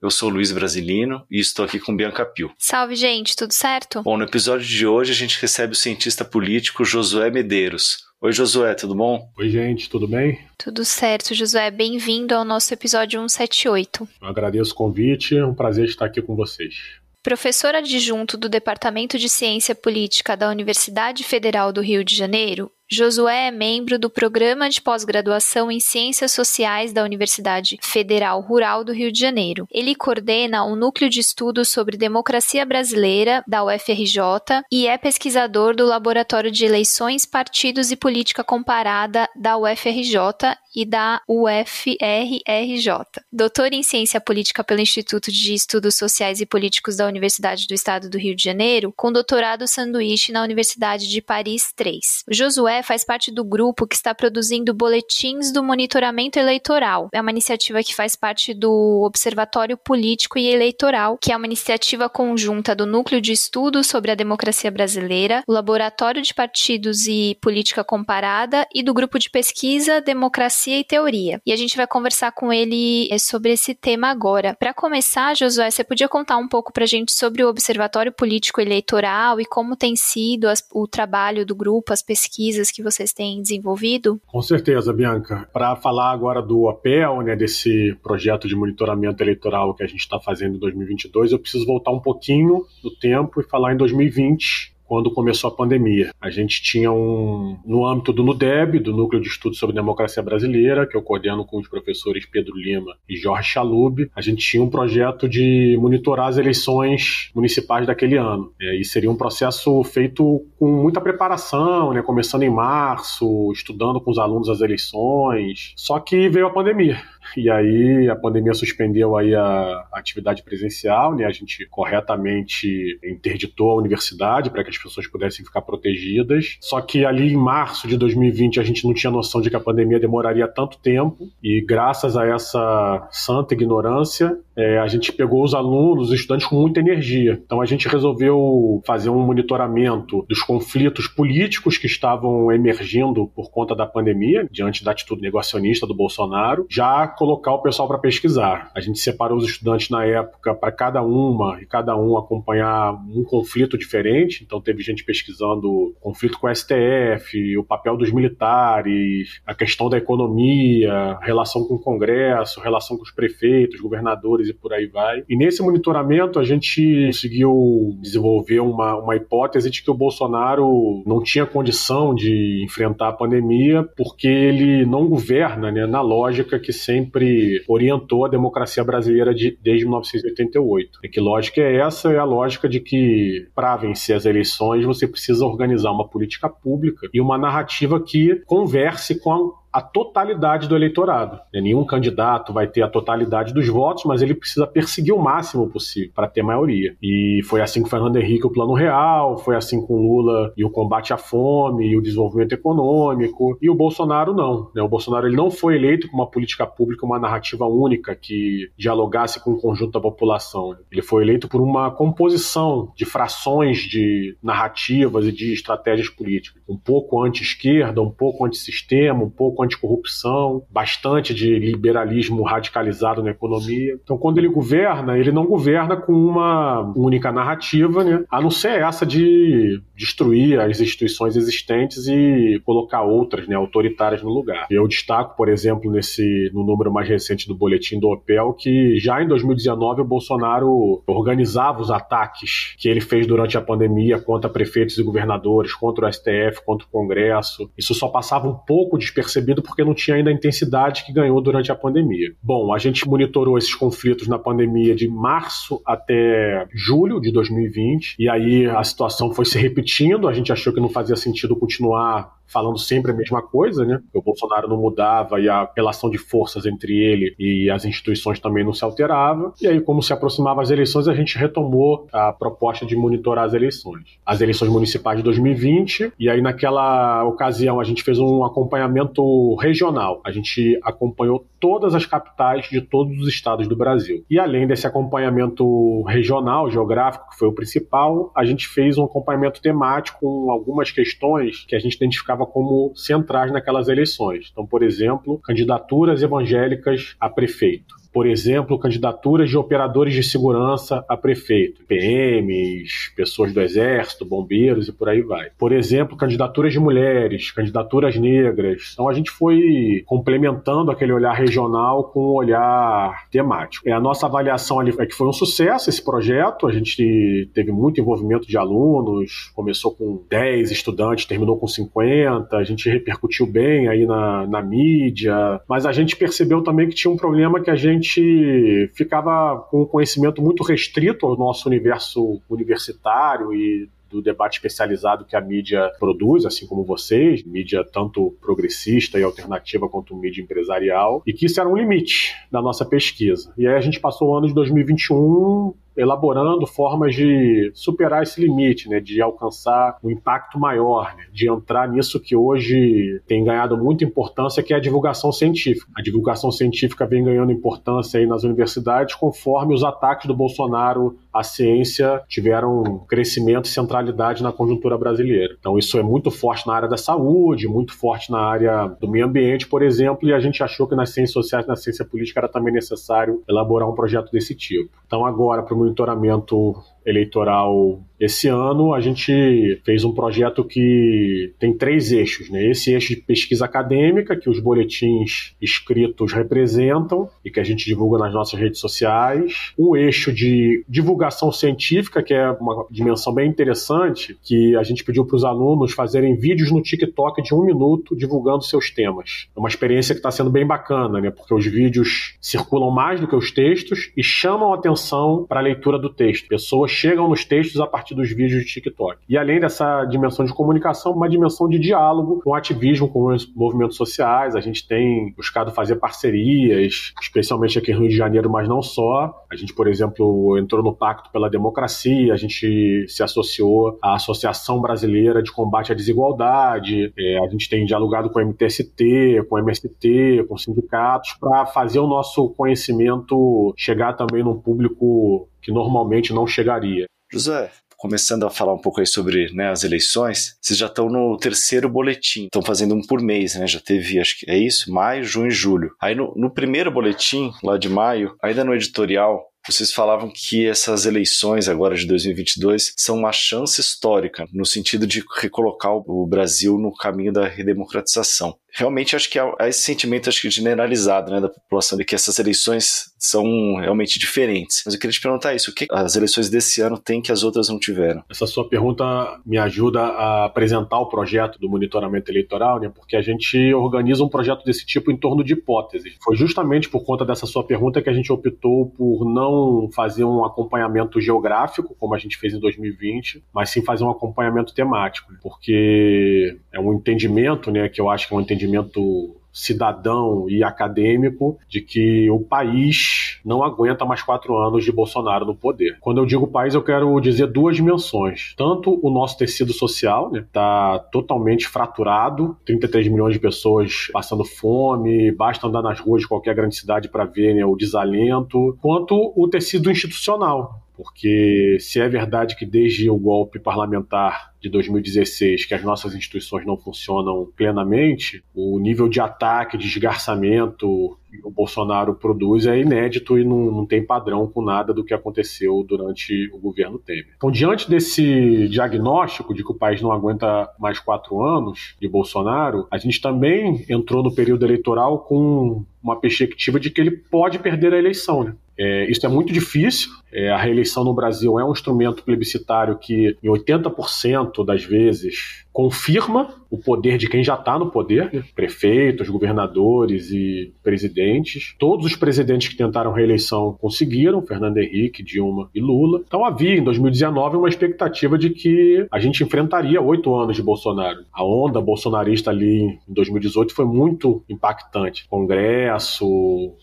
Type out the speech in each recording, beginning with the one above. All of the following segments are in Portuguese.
Eu sou Luiz Brasilino e estou aqui com Bianca Pio. Salve, gente, tudo certo? Bom, no episódio de hoje a gente recebe o cientista político Josué Medeiros. Oi, Josué, tudo bom? Oi, gente, tudo bem? Tudo certo, Josué. Bem-vindo ao nosso episódio 178. Eu agradeço o convite, é um prazer estar aqui com vocês. Professor adjunto do Departamento de Ciência Política da Universidade Federal do Rio de Janeiro, Josué é membro do Programa de Pós-Graduação em Ciências Sociais da Universidade Federal Rural do Rio de Janeiro. Ele coordena o um Núcleo de Estudos sobre Democracia Brasileira da UFRJ e é pesquisador do Laboratório de Eleições, Partidos e Política Comparada da UFRJ e da UFRRJ. Doutor em Ciência Política pelo Instituto de Estudos Sociais e Políticos da Universidade do Estado do Rio de Janeiro, com doutorado sanduíche na Universidade de Paris III. Josué faz parte do grupo que está produzindo boletins do monitoramento eleitoral. É uma iniciativa que faz parte do Observatório Político e Eleitoral, que é uma iniciativa conjunta do Núcleo de Estudos sobre a Democracia Brasileira, o Laboratório de Partidos e Política Comparada e do Grupo de Pesquisa Democracia e Teoria. E a gente vai conversar com ele é, sobre esse tema agora. Para começar, Josué, você podia contar um pouco para a gente sobre o Observatório Político Eleitoral e como tem sido as, o trabalho do grupo, as pesquisas que vocês têm desenvolvido? Com certeza, Bianca. Para falar agora do APEL, né, desse projeto de monitoramento eleitoral que a gente está fazendo em 2022, eu preciso voltar um pouquinho no tempo e falar em 2020, quando começou a pandemia. A gente tinha um, no âmbito do NUDEB, do Núcleo de Estudos sobre Democracia Brasileira, que eu coordeno com os professores Pedro Lima e Jorge Chalub, a gente tinha um projeto de monitorar as eleições municipais daquele ano. E seria um processo feito com muita preparação, né, começando em março, estudando com os alunos as eleições. Só que veio a pandemia. E aí a pandemia suspendeu aí a atividade presencial, né? A gente corretamente interditou a universidade para que as pessoas pudessem ficar protegidas. Só que ali em março de 2020 a gente não tinha noção de que a pandemia demoraria tanto tempo e graças a essa santa ignorância é, a gente pegou os alunos, os estudantes com muita energia. Então a gente resolveu fazer um monitoramento dos conflitos políticos que estavam emergindo por conta da pandemia, diante da atitude negacionista do Bolsonaro, já colocar o pessoal para pesquisar. A gente separou os estudantes na época para cada uma e cada um acompanhar um conflito diferente. Então teve gente pesquisando conflito com o STF, o papel dos militares, a questão da economia, relação com o Congresso, relação com os prefeitos, governadores e por aí vai. E nesse monitoramento a gente conseguiu desenvolver uma, uma hipótese de que o Bolsonaro não tinha condição de enfrentar a pandemia porque ele não governa né, na lógica que sempre sempre orientou a democracia brasileira de, desde 1988. E que lógica é essa? É a lógica de que, para vencer as eleições, você precisa organizar uma política pública e uma narrativa que converse com a a totalidade do eleitorado. Nenhum candidato vai ter a totalidade dos votos, mas ele precisa perseguir o máximo possível para ter maioria. E foi assim com Fernando Henrique o Plano Real, foi assim com Lula e o combate à fome e o desenvolvimento econômico. E o Bolsonaro não. Né? O Bolsonaro ele não foi eleito com uma política pública, uma narrativa única que dialogasse com o conjunto da população. Ele foi eleito por uma composição de frações de narrativas e de estratégias políticas. Um pouco anti-esquerda, um pouco anti-sistema, um pouco anticorrupção, bastante de liberalismo radicalizado na economia. Então, quando ele governa, ele não governa com uma única narrativa, né? a não ser essa de destruir as instituições existentes e colocar outras, né, autoritárias no lugar. Eu destaco, por exemplo, nesse no número mais recente do boletim do OPEL que já em 2019 o Bolsonaro organizava os ataques que ele fez durante a pandemia contra prefeitos e governadores, contra o STF, contra o Congresso. Isso só passava um pouco despercebido percebido porque não tinha ainda a intensidade que ganhou durante a pandemia. Bom, a gente monitorou esses conflitos na pandemia de março até julho de 2020, e aí a situação foi se repetindo, a gente achou que não fazia sentido continuar falando sempre a mesma coisa, né? O Bolsonaro não mudava e a relação de forças entre ele e as instituições também não se alterava. E aí, como se aproximava as eleições, a gente retomou a proposta de monitorar as eleições. As eleições municipais de 2020, e aí naquela ocasião a gente fez um acompanhamento regional. A gente acompanhou todas as capitais de todos os estados do Brasil. E além desse acompanhamento regional, geográfico, que foi o principal, a gente fez um acompanhamento temático com algumas questões que a gente identificava como centrais naquelas eleições. Então, por exemplo, candidaturas evangélicas a prefeito por exemplo, candidaturas de operadores de segurança a prefeito, PMs, pessoas do Exército, bombeiros e por aí vai. Por exemplo, candidaturas de mulheres, candidaturas negras. Então a gente foi complementando aquele olhar regional com um olhar temático. É, a nossa avaliação ali é que foi um sucesso esse projeto, a gente teve muito envolvimento de alunos, começou com 10 estudantes, terminou com 50, a gente repercutiu bem aí na, na mídia, mas a gente percebeu também que tinha um problema que a gente gente ficava com um conhecimento muito restrito ao nosso universo universitário e do debate especializado que a mídia produz, assim como vocês, mídia tanto progressista e alternativa quanto mídia empresarial, e que isso era um limite da nossa pesquisa. E aí a gente passou o ano de 2021 elaborando formas de superar esse limite, né, de alcançar um impacto maior, né, de entrar nisso que hoje tem ganhado muita importância, que é a divulgação científica. A divulgação científica vem ganhando importância aí nas universidades conforme os ataques do Bolsonaro à ciência tiveram crescimento e centralidade na conjuntura brasileira. Então isso é muito forte na área da saúde, muito forte na área do meio ambiente, por exemplo, e a gente achou que nas ciências sociais, na ciência política era também necessário elaborar um projeto desse tipo. Então agora, para o monitoramento eleitoral esse ano a gente fez um projeto que tem três eixos, né? Esse eixo de pesquisa acadêmica que os boletins escritos representam e que a gente divulga nas nossas redes sociais, um eixo de divulgação científica que é uma dimensão bem interessante que a gente pediu para os alunos fazerem vídeos no TikTok de um minuto divulgando seus temas. É uma experiência que está sendo bem bacana, né? Porque os vídeos circulam mais do que os textos e chamam atenção para a leitura do texto. Pessoas chegam nos textos a partir dos vídeos de TikTok. E além dessa dimensão de comunicação, uma dimensão de diálogo com ativismo, com os movimentos sociais. A gente tem buscado fazer parcerias, especialmente aqui no Rio de Janeiro, mas não só. A gente, por exemplo, entrou no Pacto pela Democracia, a gente se associou à Associação Brasileira de Combate à Desigualdade, é, a gente tem dialogado com o MTST, com o MST, com sindicatos, para fazer o nosso conhecimento chegar também num público que normalmente não chegaria. José, começando a falar um pouco aí sobre né, as eleições, vocês já estão no terceiro boletim, estão fazendo um por mês, né? Já teve, acho que é isso, maio, junho e julho. Aí no, no primeiro boletim, lá de maio, ainda no editorial, vocês falavam que essas eleições agora de 2022 são uma chance histórica, no sentido de recolocar o Brasil no caminho da redemocratização realmente acho que há, esse sentimento acho que generalizado né, da população de que essas eleições são realmente diferentes. Mas eu queria te perguntar isso: o que as eleições desse ano têm que as outras não tiveram? Essa sua pergunta me ajuda a apresentar o projeto do monitoramento eleitoral, né, porque a gente organiza um projeto desse tipo em torno de hipóteses. Foi justamente por conta dessa sua pergunta que a gente optou por não fazer um acompanhamento geográfico, como a gente fez em 2020, mas sim fazer um acompanhamento temático, porque é um entendimento, né, que eu acho que é um entendimento entendimento cidadão e acadêmico de que o país não aguenta mais quatro anos de Bolsonaro no poder. Quando eu digo país, eu quero dizer duas dimensões. Tanto o nosso tecido social está né, tá totalmente fraturado, 33 milhões de pessoas passando fome, basta andar nas ruas de qualquer grande cidade para ver né, o desalento, quanto o tecido institucional porque se é verdade que desde o golpe parlamentar de 2016 que as nossas instituições não funcionam plenamente, o nível de ataque, de esgarçamento que o Bolsonaro produz é inédito e não, não tem padrão com nada do que aconteceu durante o governo Temer. Então, diante desse diagnóstico de que o país não aguenta mais quatro anos de Bolsonaro, a gente também entrou no período eleitoral com uma perspectiva de que ele pode perder a eleição. Né? É, isso é muito difícil. É, a reeleição no Brasil é um instrumento plebiscitário que, em 80% momento, das vezes, confirma o poder de quem já está no poder, né? prefeitos, governadores e presidentes. Todos os presidentes que tentaram reeleição conseguiram, Fernando Henrique, Dilma e Lula. Então havia, em 2019, uma expectativa de que a gente enfrentaria oito anos de Bolsonaro. A onda bolsonarista ali em 2018 foi muito impactante. Congresso,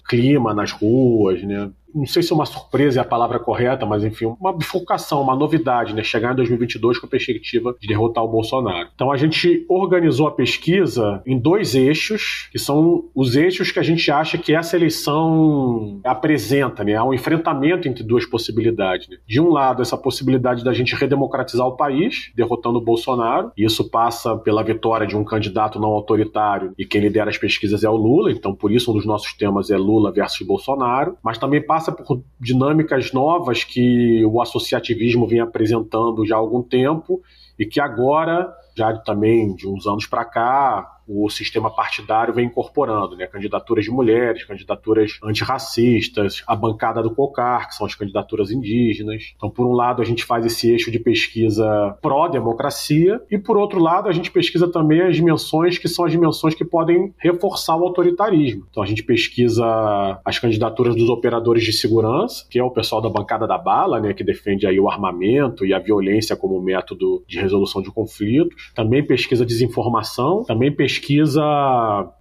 clima nas ruas, né? Não sei se é uma surpresa é a palavra correta, mas enfim, uma bifurcação, uma novidade, né? Chegar em 2022 com a perspectiva de derrotar o Bolsonaro. Então a gente organizou a pesquisa em dois eixos, que são os eixos que a gente acha que essa eleição apresenta, né? Há um enfrentamento entre duas possibilidades. Né? De um lado, essa possibilidade da gente redemocratizar o país, derrotando o Bolsonaro, e isso passa pela vitória de um candidato não autoritário, e quem lidera as pesquisas é o Lula, então por isso um dos nossos temas é Lula versus Bolsonaro, mas também passa passa por dinâmicas novas que o associativismo vem apresentando já há algum tempo e que agora, já também de uns anos para cá, o sistema partidário vem incorporando, né? Candidaturas de mulheres, candidaturas antirracistas, a bancada do COCAR, que são as candidaturas indígenas. Então, por um lado, a gente faz esse eixo de pesquisa pró-democracia, e por outro lado, a gente pesquisa também as dimensões que são as dimensões que podem reforçar o autoritarismo. Então, a gente pesquisa as candidaturas dos operadores de segurança, que é o pessoal da bancada da bala, né? Que defende aí o armamento e a violência como método de resolução de conflitos. Também pesquisa desinformação, também pesquisa pesquisa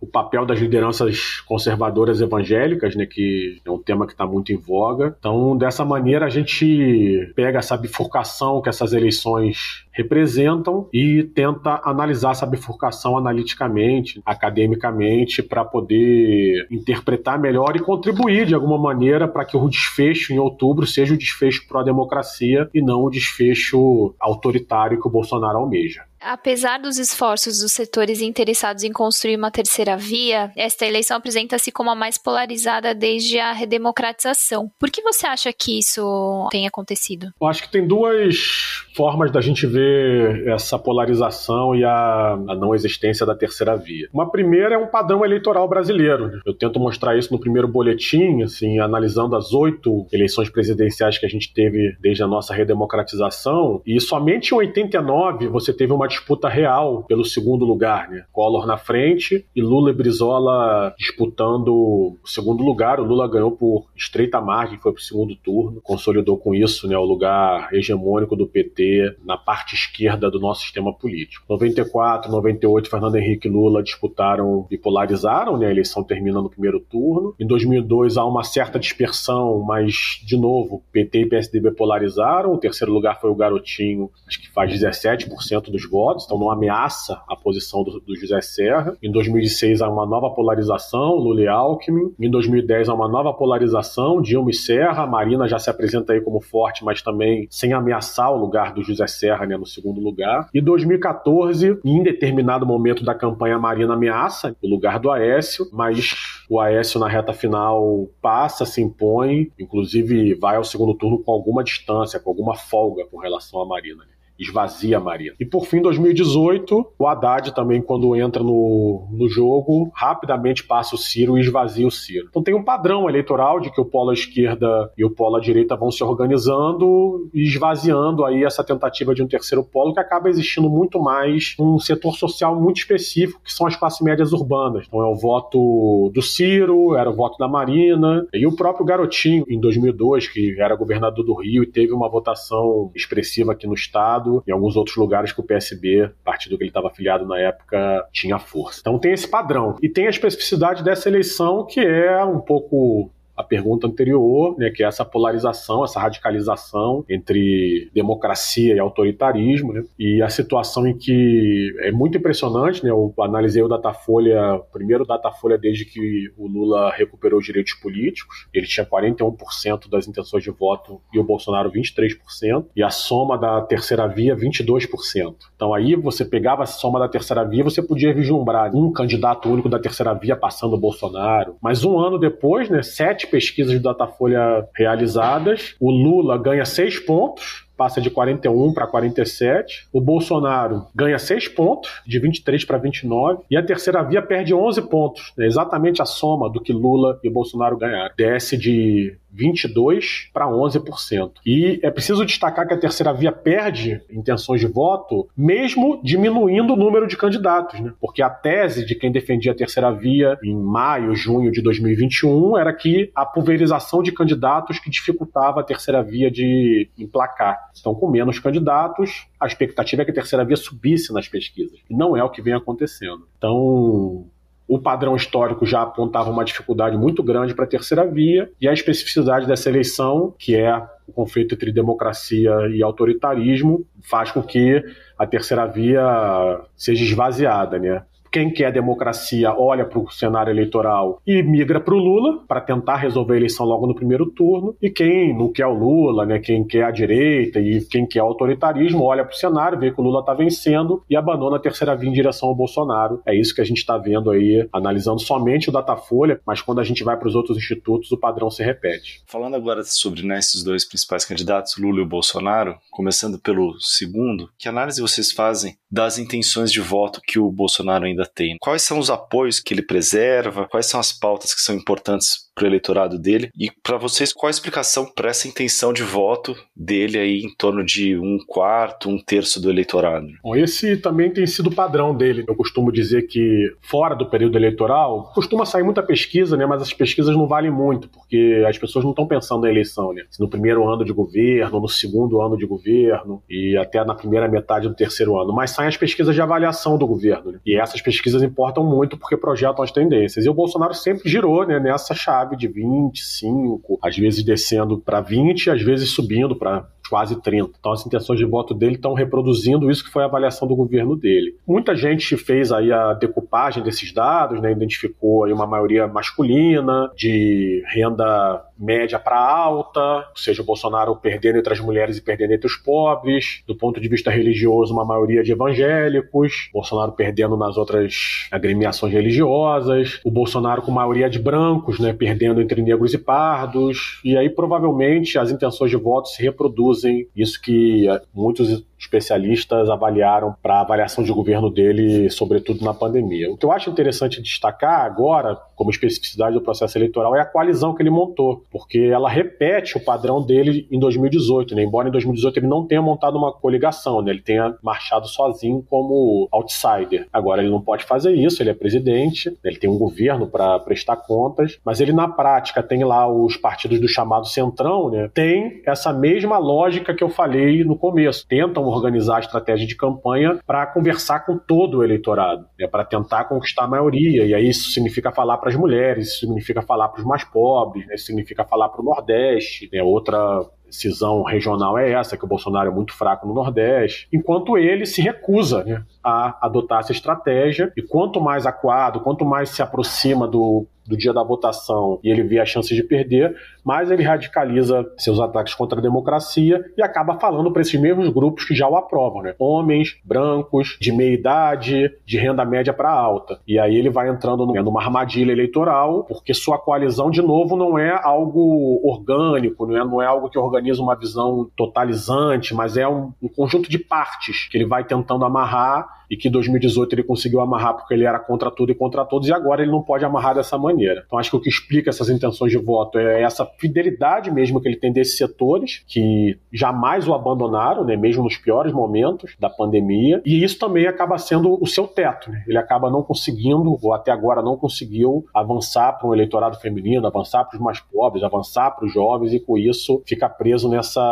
o papel das lideranças conservadoras evangélicas, né, que é um tema que está muito em voga. Então, dessa maneira, a gente pega essa bifurcação que essas eleições representam e tenta analisar essa bifurcação analiticamente, academicamente, para poder interpretar melhor e contribuir de alguma maneira para que o desfecho em outubro seja o desfecho pró-democracia e não o desfecho autoritário que o Bolsonaro almeja. Apesar dos esforços dos setores interessados em construir uma terceira via, esta eleição apresenta-se como a mais polarizada desde a redemocratização. Por que você acha que isso tem acontecido? Eu acho que tem duas formas da gente ver essa polarização e a, a não existência da terceira via. Uma primeira é um padrão eleitoral brasileiro. Eu tento mostrar isso no primeiro boletim, assim, analisando as oito eleições presidenciais que a gente teve desde a nossa redemocratização, e somente em 89 você teve uma disputa real pelo segundo lugar, né? Collor na frente e Lula e Brizola disputando o segundo lugar. O Lula ganhou por estreita margem, foi para o segundo turno, consolidou com isso né, o lugar hegemônico do PT na parte esquerda do nosso sistema político. 94, 98, Fernando Henrique e Lula disputaram e polarizaram, né? A eleição termina no primeiro turno. Em 2002 há uma certa dispersão, mas de novo, PT e PSDB polarizaram. O terceiro lugar foi o Garotinho, acho que faz 17% dos votos votos, então não ameaça a posição do, do José Serra. Em 2006 há uma nova polarização, Lula e Alckmin. Em 2010 há uma nova polarização, Dilma e Serra. A Marina já se apresenta aí como forte, mas também sem ameaçar o lugar do José Serra né, no segundo lugar. E 2014, em determinado momento da campanha, a Marina ameaça o lugar do Aécio, mas o Aécio na reta final passa, se impõe, inclusive vai ao segundo turno com alguma distância, com alguma folga com relação à Marina esvazia a Marina. E por fim, 2018, o Haddad também, quando entra no, no jogo, rapidamente passa o Ciro e esvazia o Ciro. Então tem um padrão eleitoral de que o polo à esquerda e o polo à direita vão se organizando e esvaziando aí essa tentativa de um terceiro polo que acaba existindo muito mais um setor social muito específico, que são as classes médias urbanas. Então é o voto do Ciro, era o voto da Marina, e o próprio Garotinho, em 2002, que era governador do Rio e teve uma votação expressiva aqui no estado, Estado e alguns outros lugares que o PSB, partido que ele estava afiliado na época, tinha força. Então tem esse padrão. E tem a especificidade dessa eleição que é um pouco a pergunta anterior, né, que é essa polarização, essa radicalização entre democracia e autoritarismo, né, e a situação em que é muito impressionante, né, eu analisei o Datafolha, primeiro Datafolha desde que o Lula recuperou os direitos políticos, ele tinha 41% das intenções de voto e o Bolsonaro 23%, e a soma da terceira via 22%. Então aí você pegava a soma da terceira via, você podia vislumbrar um candidato único da terceira via passando o Bolsonaro, mas um ano depois, né, sete sete pesquisas do Datafolha realizadas. O Lula ganha seis pontos, passa de 41 para 47. O Bolsonaro ganha 6 pontos, de 23 para 29. E a terceira via perde 11 pontos, né? exatamente a soma do que Lula e Bolsonaro ganharam. Desce de 22% para 11%. E é preciso destacar que a terceira via perde intenções de voto, mesmo diminuindo o número de candidatos, né? porque a tese de quem defendia a terceira via em maio, junho de 2021 era que a pulverização de candidatos que dificultava a terceira via de emplacar. Então, com menos candidatos, a expectativa é que a terceira via subisse nas pesquisas. Não é o que vem acontecendo. Então, o padrão histórico já apontava uma dificuldade muito grande para a terceira via, e a especificidade dessa eleição, que é o conflito entre democracia e autoritarismo, faz com que a terceira via seja esvaziada, né? Quem quer democracia olha para o cenário eleitoral e migra para o Lula para tentar resolver a eleição logo no primeiro turno. E quem não quer o Lula, né, quem quer a direita e quem quer o autoritarismo, olha para o cenário, vê que o Lula está vencendo e abandona a terceira via em direção ao Bolsonaro. É isso que a gente está vendo aí, analisando somente o Datafolha, mas quando a gente vai para os outros institutos, o padrão se repete. Falando agora sobre né, esses dois principais candidatos, Lula e o Bolsonaro, começando pelo segundo, que análise vocês fazem das intenções de voto que o Bolsonaro ainda tem? Quais são os apoios que ele preserva? Quais são as pautas que são importantes para o eleitorado dele. E para vocês, qual a explicação para essa intenção de voto dele aí em torno de um quarto, um terço do eleitorado? Bom, esse também tem sido o padrão dele. Eu costumo dizer que fora do período eleitoral costuma sair muita pesquisa, né? Mas as pesquisas não valem muito porque as pessoas não estão pensando na eleição, né? No primeiro ano de governo, no segundo ano de governo e até na primeira metade do terceiro ano. Mas saem as pesquisas de avaliação do governo. Né? E essas pesquisas importam muito porque projetam as tendências. E o Bolsonaro sempre girou né, nessa chave de 25, às vezes descendo para 20, às vezes subindo para quase 30. Então as intenções de voto dele estão reproduzindo isso que foi a avaliação do governo dele. Muita gente fez aí a decupagem desses dados, né, identificou aí uma maioria masculina, de renda média para alta, ou seja, o Bolsonaro perdendo entre as mulheres e perdendo entre os pobres. Do ponto de vista religioso, uma maioria de evangélicos, Bolsonaro perdendo nas outras agremiações religiosas, o Bolsonaro com maioria de brancos, né, perdendo entre negros e pardos, e aí provavelmente as intenções de voto se reproduzem, isso que muitos especialistas avaliaram para a avaliação de governo dele, sobretudo na pandemia. O que eu acho interessante destacar agora, como especificidade do processo eleitoral, é a coalizão que ele montou, porque ela repete o padrão dele em 2018, né? embora em 2018 ele não tenha montado uma coligação, né? ele tenha marchado sozinho como outsider. Agora ele não pode fazer isso, ele é presidente, ele tem um governo para prestar contas, mas ele na prática tem lá os partidos do chamado Centrão, né? tem essa mesma lógica que eu falei no começo, tentam organizar a estratégia de campanha para conversar com todo o eleitorado, né, para tentar conquistar a maioria. E aí isso significa falar para as mulheres, isso significa falar para os mais pobres, né, isso significa falar para o Nordeste. Né, outra cisão regional é essa, que o Bolsonaro é muito fraco no Nordeste, enquanto ele se recusa né, a adotar essa estratégia. E quanto mais aquado, quanto mais se aproxima do do dia da votação e ele vê a chance de perder, mais ele radicaliza seus ataques contra a democracia e acaba falando para esses mesmos grupos que já o aprovam, né? Homens, brancos, de meia idade, de renda média para alta. E aí ele vai entrando numa armadilha eleitoral, porque sua coalizão, de novo, não é algo orgânico, não é, não é algo que organiza uma visão totalizante, mas é um, um conjunto de partes que ele vai tentando amarrar e que em 2018 ele conseguiu amarrar porque ele era contra tudo e contra todos, e agora ele não pode amarrar dessa maneira. Então acho que o que explica essas intenções de voto é essa fidelidade mesmo que ele tem desses setores, que jamais o abandonaram, né, mesmo nos piores momentos da pandemia, e isso também acaba sendo o seu teto. Né? Ele acaba não conseguindo, ou até agora não conseguiu, avançar para um eleitorado feminino, avançar para os mais pobres, avançar para os jovens, e com isso fica preso nessa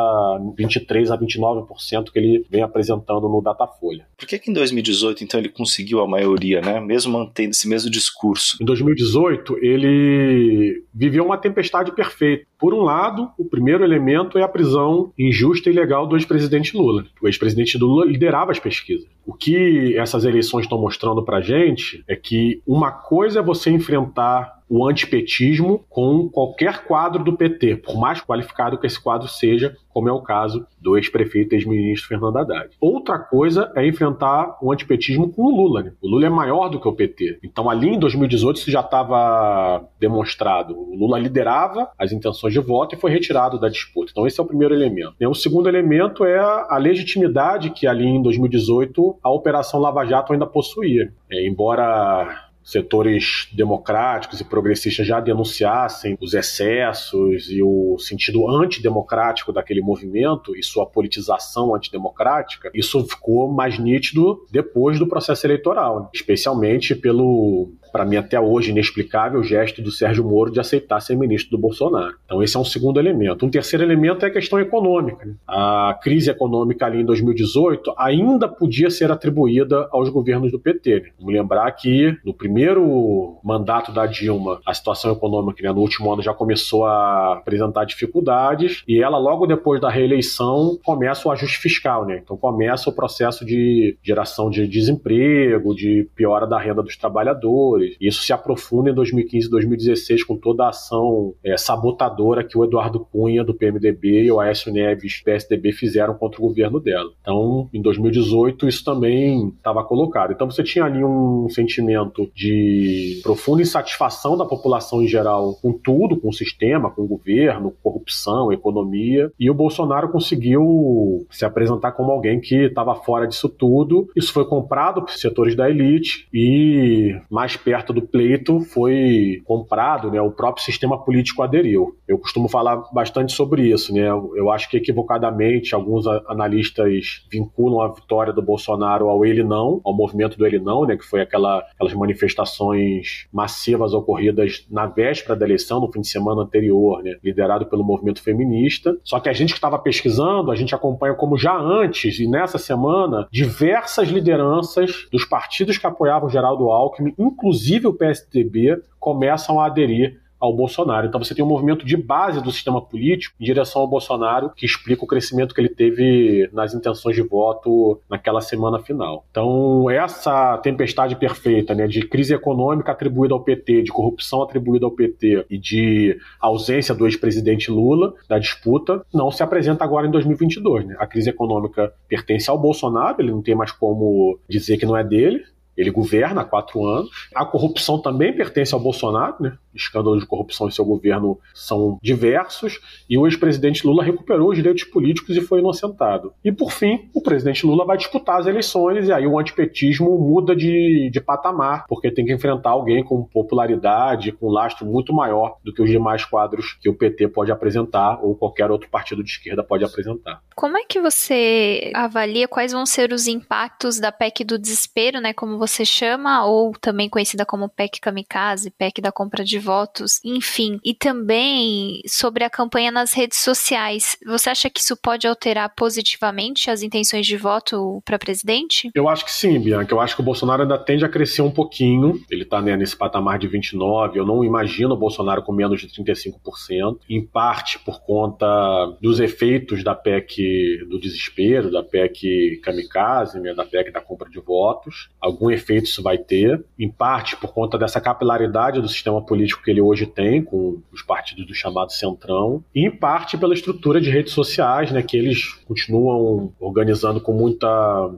23 a 29% que ele vem apresentando no Datafolha. Por que, que em 2018 2018, então, ele conseguiu a maioria, né? Mesmo mantendo esse mesmo discurso. Em 2018, ele viveu uma tempestade perfeita. Por um lado, o primeiro elemento é a prisão injusta e ilegal do ex-presidente Lula. O ex-presidente Lula liderava as pesquisas. O que essas eleições estão mostrando para gente é que uma coisa é você enfrentar o antipetismo com qualquer quadro do PT, por mais qualificado que esse quadro seja, como é o caso do ex-prefeito e ex-ministro Fernando Haddad. Outra coisa é enfrentar o antipetismo com o Lula. Né? O Lula é maior do que o PT. Então, ali em 2018, isso já estava demonstrado. O Lula liderava as intenções de voto e foi retirado da disputa. Então, esse é o primeiro elemento. O segundo elemento é a legitimidade que ali em 2018 a Operação Lava Jato ainda possuía. É, embora setores democráticos e progressistas já denunciassem os excessos e o sentido antidemocrático daquele movimento e sua politização antidemocrática, isso ficou mais nítido depois do processo eleitoral, especialmente pelo para mim até hoje inexplicável gesto do Sérgio Moro de aceitar ser ministro do Bolsonaro. Então esse é um segundo elemento. Um terceiro elemento é a questão econômica. Né? A crise econômica ali em 2018 ainda podia ser atribuída aos governos do PT. Né? Vamos lembrar que no primeiro mandato da Dilma, a situação econômica né, no último ano já começou a apresentar dificuldades e ela logo depois da reeleição começa o ajuste fiscal, né? Então começa o processo de geração de desemprego, de piora da renda dos trabalhadores isso se aprofunda em 2015 e 2016 com toda a ação é, sabotadora que o Eduardo Cunha, do PMDB, e o Aécio Neves, PSDB, fizeram contra o governo dela. Então, em 2018, isso também estava colocado. Então, você tinha ali um sentimento de profunda insatisfação da população em geral com tudo, com o sistema, com o governo, corrupção, economia, e o Bolsonaro conseguiu se apresentar como alguém que estava fora disso tudo. Isso foi comprado por setores da elite e mais perto perto do pleito foi comprado, né, o próprio sistema político aderiu. Eu costumo falar bastante sobre isso, né? Eu acho que equivocadamente alguns analistas vinculam a vitória do Bolsonaro ao ele não, ao movimento do ele não, né, que foi aquela, aquelas manifestações massivas ocorridas na véspera da eleição, no fim de semana anterior, né, liderado pelo movimento feminista. Só que a gente que estava pesquisando, a gente acompanha como já antes e nessa semana diversas lideranças dos partidos que apoiavam Geraldo Alckmin, inclusive inclusive o PSDB, começam a aderir ao Bolsonaro. Então você tem um movimento de base do sistema político em direção ao Bolsonaro que explica o crescimento que ele teve nas intenções de voto naquela semana final. Então essa tempestade perfeita, né, de crise econômica atribuída ao PT, de corrupção atribuída ao PT e de ausência do ex-presidente Lula da disputa, não se apresenta agora em 2022. Né? A crise econômica pertence ao Bolsonaro, ele não tem mais como dizer que não é dele. Ele governa há quatro anos. A corrupção também pertence ao Bolsonaro, né? Escândalos de corrupção em seu governo são diversos. E o ex-presidente Lula recuperou os direitos políticos e foi inocentado. E, por fim, o presidente Lula vai disputar as eleições e aí o antipetismo muda de, de patamar, porque tem que enfrentar alguém com popularidade, com lastro muito maior do que os demais quadros que o PT pode apresentar ou qualquer outro partido de esquerda pode apresentar. Como é que você avalia quais vão ser os impactos da PEC do desespero, né? Como você chama, ou também conhecida como PEC Kamikaze, PEC da compra de votos, enfim. E também sobre a campanha nas redes sociais. Você acha que isso pode alterar positivamente as intenções de voto para presidente? Eu acho que sim, Bianca. Eu acho que o Bolsonaro ainda tende a crescer um pouquinho. Ele está né, nesse patamar de 29. Eu não imagino o Bolsonaro com menos de 35%, em parte por conta dos efeitos da PEC do desespero, da PEC kamikaze, né, da PEC da compra de votos. Algum efeito isso vai ter, em parte por conta dessa capilaridade do sistema político que ele hoje tem, com os partidos do chamado Centrão, e em parte pela estrutura de redes sociais, né, que eles continuam organizando com muita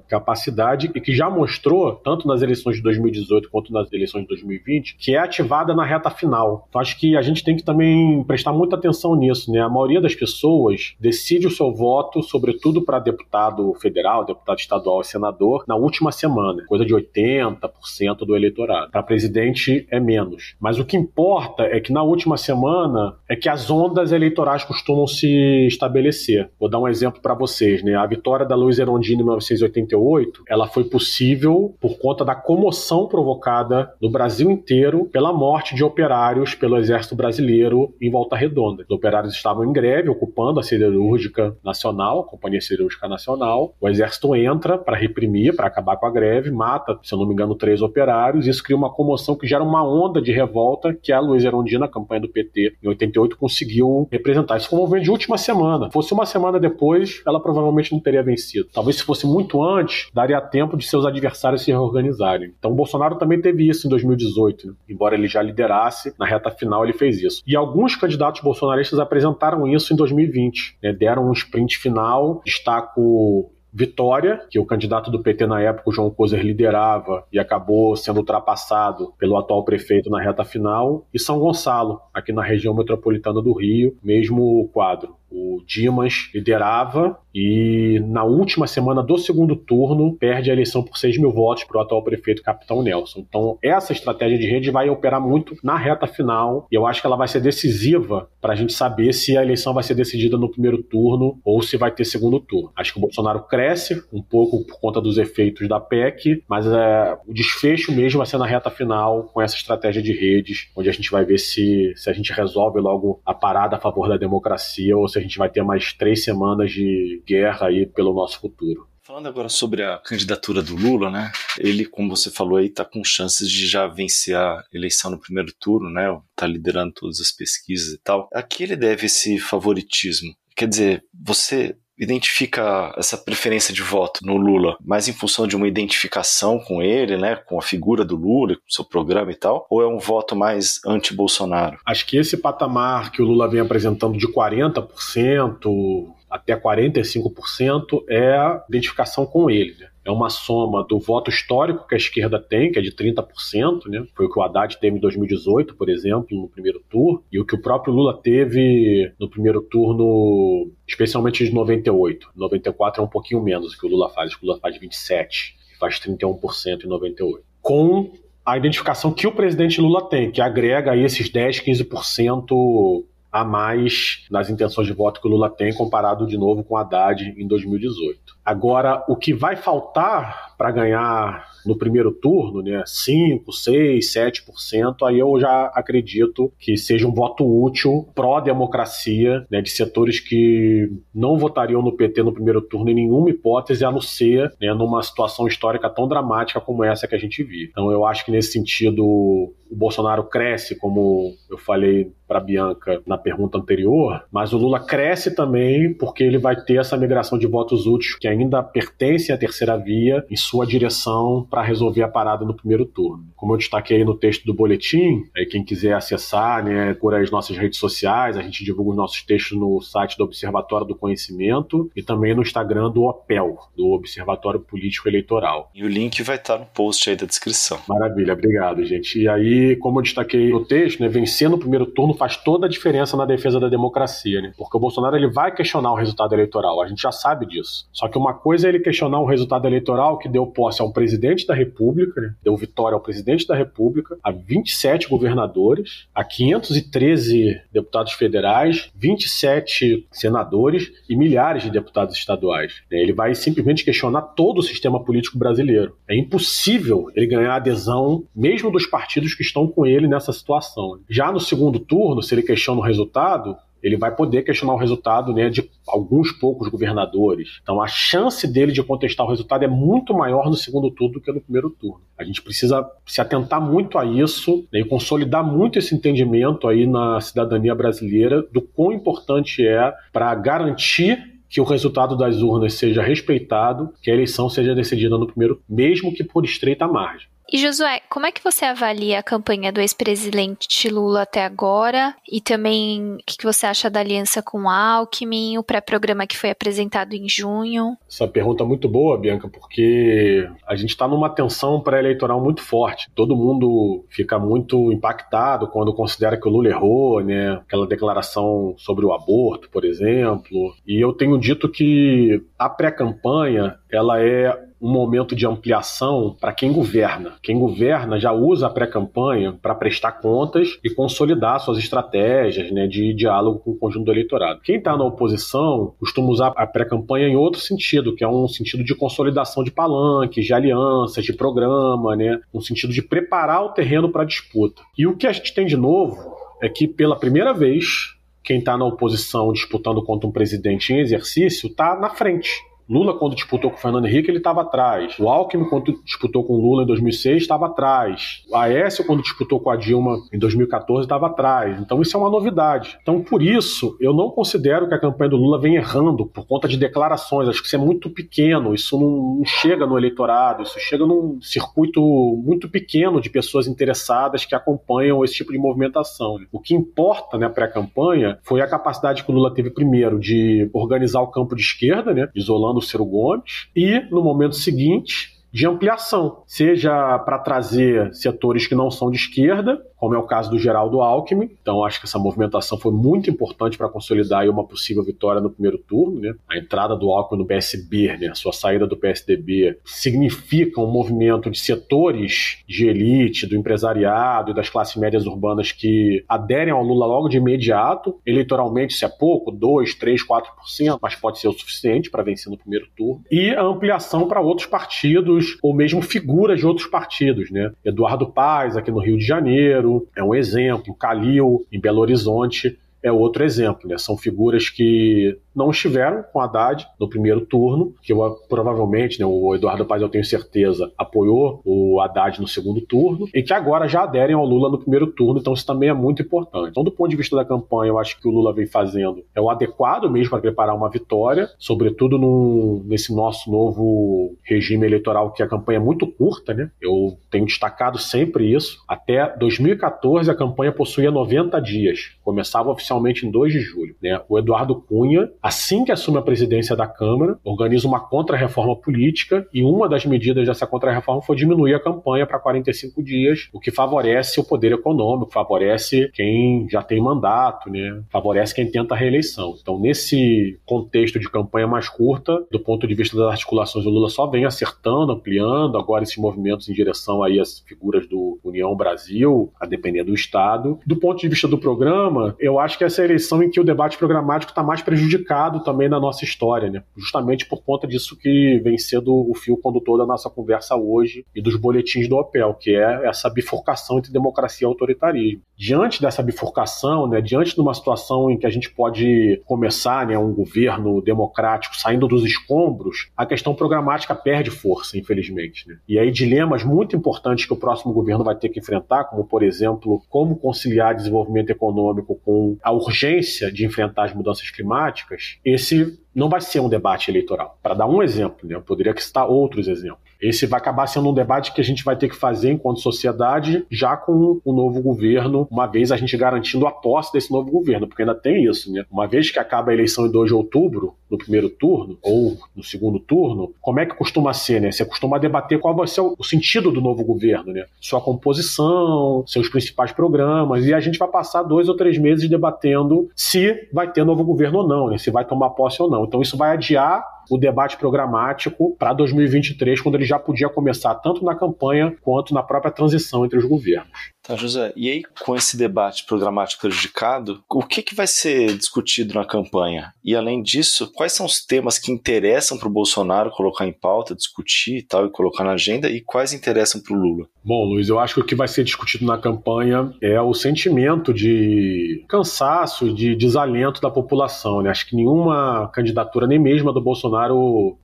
capacidade e que já mostrou, tanto nas eleições de 2018 quanto nas eleições de 2020, que é ativada na reta final. Então acho que a gente tem que também prestar muita atenção nisso, né? A maioria das pessoas decide o seu voto, sobretudo para deputado federal, deputado estadual e senador, na última semana, coisa de 80 80% do eleitorado. Para presidente é menos. Mas o que importa é que na última semana é que as ondas eleitorais costumam se estabelecer. Vou dar um exemplo para vocês, né? A vitória da Luiz Erondini em 1988, ela foi possível por conta da comoção provocada no Brasil inteiro pela morte de operários pelo Exército Brasileiro em Volta Redonda. Os operários estavam em greve, ocupando a siderúrgica nacional, a Companhia Siderúrgica Nacional. O exército entra para reprimir, para acabar com a greve, mata, se eu não me engano, três operários. Isso cria uma comoção que gera uma onda de revolta que a Luiz Erondina, a campanha do PT, em 88, conseguiu representar. Isso foi um movimento de última semana. Fosse uma semana depois, ela provavelmente não teria vencido. Talvez se fosse muito antes, daria tempo de seus adversários se reorganizarem. Então o Bolsonaro também teve isso em 2018, né? embora ele já liderasse, na reta final ele fez isso. E alguns candidatos bolsonaristas apresentaram isso em 2020, né? deram um sprint final. Destaco Vitória, que o candidato do PT na época, o João Coser, liderava e acabou sendo ultrapassado pelo atual prefeito na reta final, e São Gonçalo, aqui na região metropolitana do Rio, mesmo quadro O Dimas liderava e na última semana do segundo turno perde a eleição por 6 mil votos para o atual prefeito Capitão Nelson. Então, essa estratégia de rede vai operar muito na reta final e eu acho que ela vai ser decisiva para a gente saber se a eleição vai ser decidida no primeiro turno ou se vai ter segundo turno. Acho que o Bolsonaro cresce um pouco por conta dos efeitos da PEC, mas é, o desfecho mesmo vai ser na reta final com essa estratégia de redes, onde a gente vai ver se, se a gente resolve logo a parada a favor da democracia ou se a gente vai ter mais três semanas de guerra aí pelo nosso futuro. Falando agora sobre a candidatura do Lula, né? Ele, como você falou aí, está com chances de já vencer a eleição no primeiro turno, né? Tá liderando todas as pesquisas e tal. A que ele deve esse favoritismo? Quer dizer, você identifica essa preferência de voto no Lula mais em função de uma identificação com ele, né, com a figura do Lula, com seu programa e tal, ou é um voto mais anti-Bolsonaro? Acho que esse patamar que o Lula vem apresentando de 40%, até 45% é a identificação com ele. Né? É uma soma do voto histórico que a esquerda tem, que é de 30%, né? foi o que o Haddad teve em 2018, por exemplo, no primeiro turno, e o que o próprio Lula teve no primeiro turno, especialmente de 98. 94 é um pouquinho menos que o Lula faz, o Lula faz 27%, e faz 31% em 98. Com a identificação que o presidente Lula tem, que agrega aí esses 10, 15% a mais nas intenções de voto que o Lula tem, comparado de novo com Haddad em 2018. Agora, o que vai faltar para ganhar no primeiro turno, né, 5, 6, 7%, aí eu já acredito que seja um voto útil pró-democracia, né, de setores que não votariam no PT no primeiro turno em nenhuma hipótese, a não ser né, numa situação histórica tão dramática como essa que a gente vive. Então eu acho que nesse sentido o Bolsonaro cresce, como eu falei para Bianca na pergunta anterior, mas o Lula cresce também porque ele vai ter essa migração de votos úteis que ainda pertencem à terceira via em sua direção para resolver a parada no primeiro turno. Como eu destaquei no texto do boletim, aí quem quiser acessar, né, por as nossas redes sociais, a gente divulga os nossos textos no site do Observatório do Conhecimento e também no Instagram do OPEL, do Observatório Político Eleitoral. E o link vai estar no post aí da descrição. Maravilha, obrigado, gente. E aí, como eu destaquei no texto, né, vencer no primeiro turno faz toda a diferença na defesa da democracia, né? Porque o Bolsonaro ele vai questionar o resultado eleitoral, a gente já sabe disso. Só que uma coisa é ele questionar o resultado eleitoral que deu posse a um presidente presidente da República, né? deu vitória ao presidente da República, a 27 governadores, a 513 deputados federais, 27 senadores e milhares de deputados estaduais. Né? Ele vai simplesmente questionar todo o sistema político brasileiro. É impossível ele ganhar adesão, mesmo dos partidos que estão com ele nessa situação. Já no segundo turno, se ele questiona o resultado, ele vai poder questionar o resultado né, de alguns poucos governadores. Então a chance dele de contestar o resultado é muito maior no segundo turno do que no primeiro turno. A gente precisa se atentar muito a isso né, e consolidar muito esse entendimento aí na cidadania brasileira do quão importante é para garantir que o resultado das urnas seja respeitado, que a eleição seja decidida no primeiro, mesmo que por estreita margem. E Josué, como é que você avalia a campanha do ex-presidente Lula até agora? E também o que você acha da aliança com o Alckmin, o pré-programa que foi apresentado em junho? Essa pergunta é muito boa, Bianca, porque a gente está numa tensão pré-eleitoral muito forte. Todo mundo fica muito impactado quando considera que o Lula errou, né? Aquela declaração sobre o aborto, por exemplo. E eu tenho dito que a pré-campanha ela é um momento de ampliação para quem governa. Quem governa já usa a pré-campanha para prestar contas e consolidar suas estratégias né, de diálogo com o conjunto do eleitorado. Quem está na oposição costuma usar a pré-campanha em outro sentido, que é um sentido de consolidação de palanques, de alianças, de programa, né, um sentido de preparar o terreno para a disputa. E o que a gente tem de novo é que, pela primeira vez, quem está na oposição disputando contra um presidente em exercício está na frente. Lula, quando disputou com o Fernando Henrique, ele estava atrás. O Alckmin, quando disputou com o Lula em 2006, estava atrás. O Aécio, quando disputou com a Dilma em 2014, estava atrás. Então, isso é uma novidade. Então, por isso, eu não considero que a campanha do Lula vem errando por conta de declarações. Acho que isso é muito pequeno. Isso não, não chega no eleitorado. Isso chega num circuito muito pequeno de pessoas interessadas que acompanham esse tipo de movimentação. O que importa na né, pré-campanha foi a capacidade que o Lula teve, primeiro, de organizar o campo de esquerda, né, isolando do Ciro Gomes, e no momento seguinte de ampliação, seja para trazer setores que não são de esquerda, como é o caso do Geraldo Alckmin. Então, acho que essa movimentação foi muito importante para consolidar uma possível vitória no primeiro turno. Né? A entrada do Alckmin no PSB, né? a sua saída do PSDB, significa um movimento de setores de elite, do empresariado e das classes médias urbanas que aderem ao Lula logo de imediato. Eleitoralmente, se é pouco, 2, 3, 4%, mas pode ser o suficiente para vencer no primeiro turno. E a ampliação para outros partidos, ou mesmo figuras de outros partidos. Né? Eduardo Paz, aqui no Rio de Janeiro, é um exemplo. Calil, em Belo Horizonte é outro exemplo. Né? São figuras que não estiveram com Haddad no primeiro turno, que eu, provavelmente, né, o Eduardo Paz, eu tenho certeza, apoiou o Haddad no segundo turno, e que agora já aderem ao Lula no primeiro turno, então isso também é muito importante. Então, do ponto de vista da campanha, eu acho que o Lula vem fazendo é o adequado mesmo para preparar uma vitória, sobretudo num, nesse nosso novo regime eleitoral, que a campanha é muito curta, né? Eu tenho destacado sempre isso. Até 2014, a campanha possuía 90 dias, começava oficialmente em 2 de julho. Né? O Eduardo Cunha assim que assume a presidência da Câmara, organiza uma contra-reforma política e uma das medidas dessa contra-reforma foi diminuir a campanha para 45 dias, o que favorece o poder econômico, favorece quem já tem mandato, né? favorece quem tenta a reeleição. Então, nesse contexto de campanha mais curta, do ponto de vista das articulações, o Lula só vem acertando, ampliando agora esses movimentos em direção aí às figuras do União Brasil, a depender do Estado. Do ponto de vista do programa, eu acho que essa é a eleição em que o debate programático está mais prejudicado também na nossa história, né? Justamente por conta disso que vem sendo o fio condutor da nossa conversa hoje e dos boletins do OPEL, que é essa bifurcação entre democracia e autoritarismo. Diante dessa bifurcação, né, diante de uma situação em que a gente pode começar né, um governo democrático saindo dos escombros, a questão programática perde força, infelizmente. Né? E aí dilemas muito importantes que o próximo governo vai ter que enfrentar, como por exemplo, como conciliar desenvolvimento econômico com a urgência de enfrentar as mudanças climáticas, esse não vai ser um debate eleitoral. Para dar um exemplo, né, eu poderia citar outros exemplos. Esse vai acabar sendo um debate que a gente vai ter que fazer enquanto sociedade, já com o novo governo, uma vez a gente garantindo a posse desse novo governo, porque ainda tem isso, né? Uma vez que acaba a eleição em 2 de outubro, no primeiro turno, ou no segundo turno, como é que costuma ser, né? Você costuma debater qual vai ser o sentido do novo governo, né? Sua composição, seus principais programas, e a gente vai passar dois ou três meses debatendo se vai ter novo governo ou não, né? Se vai tomar posse ou não. Então isso vai adiar o debate programático para 2023, quando ele já podia começar tanto na campanha quanto na própria transição entre os governos. Tá, José. E aí, com esse debate programático prejudicado, o que, que vai ser discutido na campanha? E além disso, quais são os temas que interessam para o Bolsonaro colocar em pauta, discutir e tal, e colocar na agenda, e quais interessam para o Lula? Bom, Luiz, eu acho que o que vai ser discutido na campanha é o sentimento de cansaço, de desalento da população. Né? Acho que nenhuma candidatura, nem mesmo a do Bolsonaro,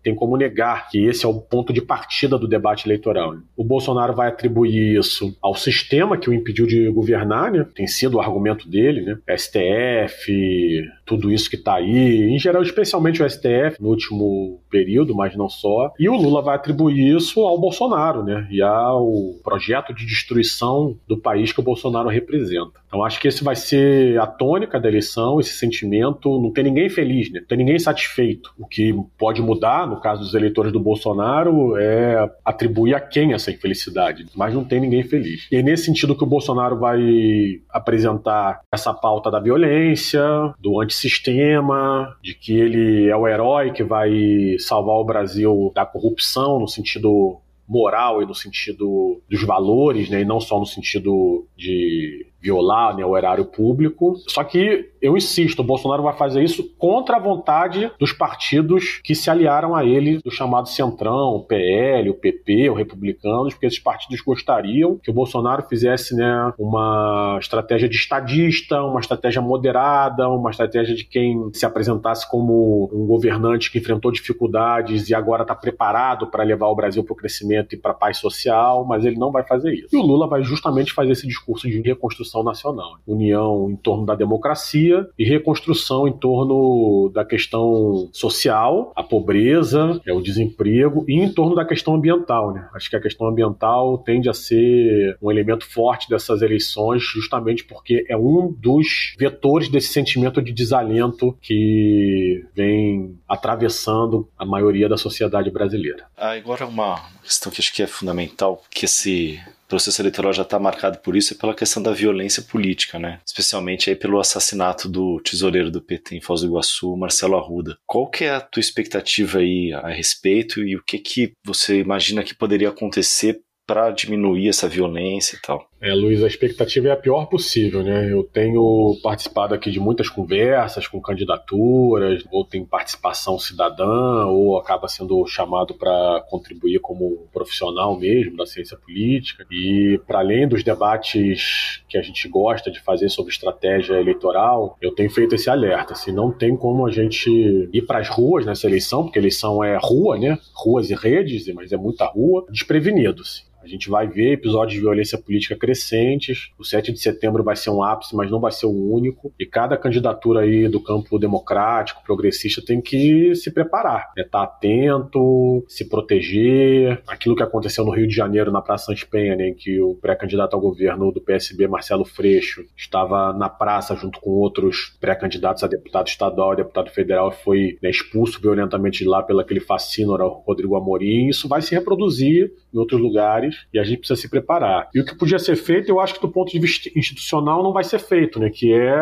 tem como negar que esse é o ponto de partida do debate eleitoral. O Bolsonaro vai atribuir isso ao sistema que o impediu de governar, né? Tem sido o argumento dele, né? STF, tudo isso que está aí, em geral, especialmente o STF no último período, mas não só. E o Lula vai atribuir isso ao Bolsonaro, né? E ao projeto de destruição do país que o Bolsonaro representa. Então acho que esse vai ser a tônica da eleição, esse sentimento. Não tem ninguém feliz, né? Não tem ninguém satisfeito. O que pode mudar, no caso dos eleitores do Bolsonaro, é atribuir a quem essa infelicidade. Mas não tem ninguém feliz. E é nesse sentido que o Bolsonaro vai apresentar essa pauta da violência, do antissistema, de que ele é o herói que vai salvar o Brasil da corrupção, no sentido moral e no sentido dos valores, né, e não só no sentido de violar né, o erário público. Só que eu insisto, o Bolsonaro vai fazer isso contra a vontade dos partidos que se aliaram a ele, do chamado Centrão, o PL, o PP, o Republicanos, porque esses partidos gostariam que o Bolsonaro fizesse né, uma estratégia de estadista, uma estratégia moderada, uma estratégia de quem se apresentasse como um governante que enfrentou dificuldades e agora está preparado para levar o Brasil para o crescimento e para a paz social, mas ele não vai fazer isso. E o Lula vai justamente fazer esse discurso de reconstrução nacional, união em torno da democracia e reconstrução em torno da questão social, a pobreza, é o desemprego e em torno da questão ambiental. Né? Acho que a questão ambiental tende a ser um elemento forte dessas eleições, justamente porque é um dos vetores desse sentimento de desalento que vem atravessando a maioria da sociedade brasileira. Agora uma questão que acho que é fundamental, que esse processo eleitoral já está marcado por isso, é pela questão da violência política, né? Especialmente aí pelo assassinato do tesoureiro do PT em Foz do Iguaçu, Marcelo Arruda. Qual que é a tua expectativa aí a respeito e o que que você imagina que poderia acontecer para diminuir essa violência e tal? É, Luiz, a expectativa é a pior possível, né? Eu tenho participado aqui de muitas conversas com candidaturas, ou tem participação cidadã, ou acaba sendo chamado para contribuir como profissional mesmo da ciência política. E para além dos debates que a gente gosta de fazer sobre estratégia eleitoral, eu tenho feito esse alerta. Assim, não tem como a gente ir para as ruas nessa eleição, porque eleição é rua, né? Ruas e redes, mas é muita rua, desprevenidos. A gente vai ver episódios de violência política crescentes. O 7 de setembro vai ser um ápice, mas não vai ser o único. E cada candidatura aí do campo democrático, progressista, tem que se preparar. É estar atento, se proteger. Aquilo que aconteceu no Rio de Janeiro, na Praça Sans Penha, né, em que o pré-candidato ao governo do PSB, Marcelo Freixo, estava na praça junto com outros pré-candidatos a deputado estadual deputado federal foi né, expulso violentamente de lá pelo aquele fascínora Rodrigo Amorim. Isso vai se reproduzir em outros lugares e a gente precisa se preparar. E o que podia ser feito, eu acho que do ponto de vista institucional não vai ser feito, né? Que é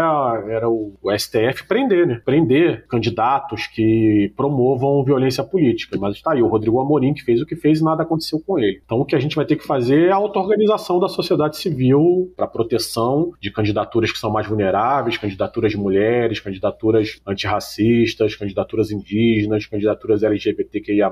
era o, o STF prender, né? Prender candidatos que promovam violência política. Mas está aí o Rodrigo Amorim que fez o que fez e nada aconteceu com ele. Então o que a gente vai ter que fazer é a auto-organização da sociedade civil para proteção de candidaturas que são mais vulneráveis, candidaturas de mulheres, candidaturas antirracistas, candidaturas indígenas, candidaturas LGBTQIA+,